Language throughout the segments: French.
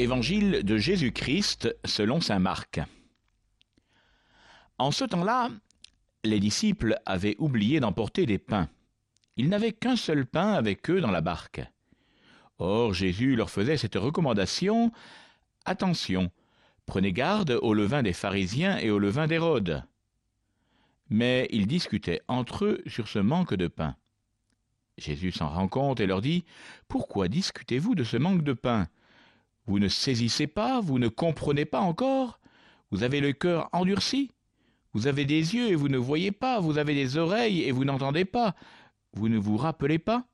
Évangile de Jésus-Christ selon saint Marc. En ce temps-là, les disciples avaient oublié d'emporter des pains. Ils n'avaient qu'un seul pain avec eux dans la barque. Or Jésus leur faisait cette recommandation Attention, prenez garde au levain des pharisiens et au levain d'Hérode. Mais ils discutaient entre eux sur ce manque de pain. Jésus s'en rend compte et leur dit Pourquoi discutez-vous de ce manque de pain? Vous ne saisissez pas, vous ne comprenez pas encore, vous avez le cœur endurci, vous avez des yeux et vous ne voyez pas, vous avez des oreilles et vous n'entendez pas, vous ne vous rappelez pas.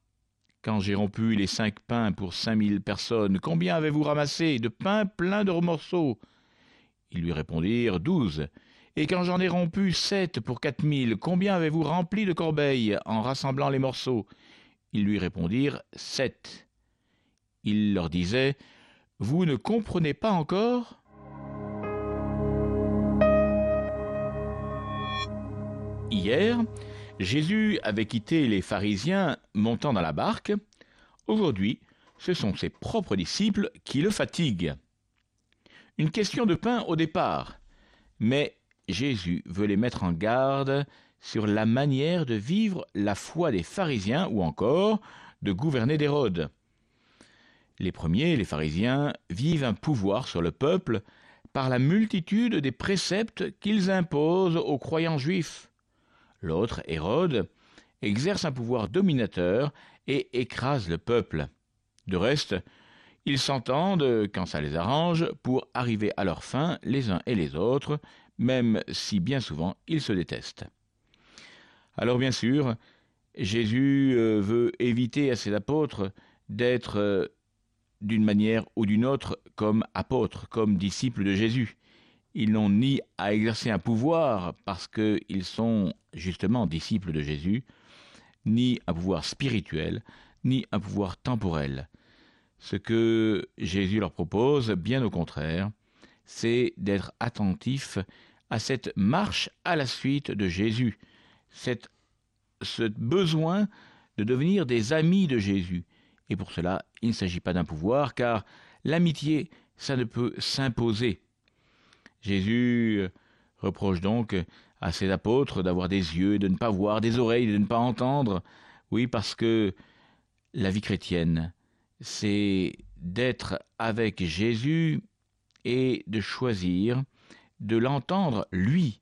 Quand j'ai rompu les cinq pains pour cinq mille personnes, combien avez-vous ramassé de pains pleins de morceaux? Ils lui répondirent douze. Et quand j'en ai rompu sept pour quatre mille, combien avez-vous rempli de corbeilles en rassemblant les morceaux? Ils lui répondirent sept. Il leur disait vous ne comprenez pas encore Hier, Jésus avait quitté les pharisiens montant dans la barque. Aujourd'hui, ce sont ses propres disciples qui le fatiguent. Une question de pain au départ, mais Jésus veut les mettre en garde sur la manière de vivre la foi des pharisiens ou encore de gouverner d'Hérode. Les premiers, les pharisiens, vivent un pouvoir sur le peuple par la multitude des préceptes qu'ils imposent aux croyants juifs. L'autre, Hérode, exerce un pouvoir dominateur et écrase le peuple. De reste, ils s'entendent, quand ça les arrange, pour arriver à leur fin les uns et les autres, même si bien souvent ils se détestent. Alors bien sûr, Jésus euh, veut éviter à ses apôtres d'être euh, d'une manière ou d'une autre comme apôtres, comme disciples de Jésus. Ils n'ont ni à exercer un pouvoir parce qu'ils sont justement disciples de Jésus, ni un pouvoir spirituel, ni un pouvoir temporel. Ce que Jésus leur propose, bien au contraire, c'est d'être attentifs à cette marche à la suite de Jésus, cette, ce besoin de devenir des amis de Jésus, et pour cela, il ne s'agit pas d'un pouvoir, car l'amitié, ça ne peut s'imposer. Jésus euh, reproche donc à ses apôtres d'avoir des yeux, de ne pas voir, des oreilles, de ne pas entendre. Oui, parce que la vie chrétienne, c'est d'être avec Jésus et de choisir de l'entendre, lui,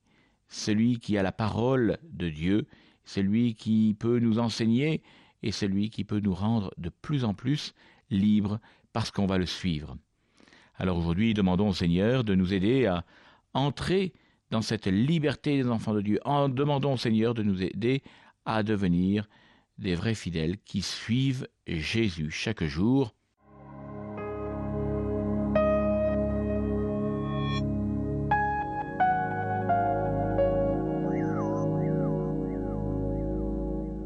celui qui a la parole de Dieu, celui qui peut nous enseigner et celui qui peut nous rendre de plus en plus libres parce qu'on va le suivre. Alors aujourd'hui, demandons au Seigneur de nous aider à entrer dans cette liberté des enfants de Dieu. En demandons au Seigneur de nous aider à devenir des vrais fidèles qui suivent Jésus chaque jour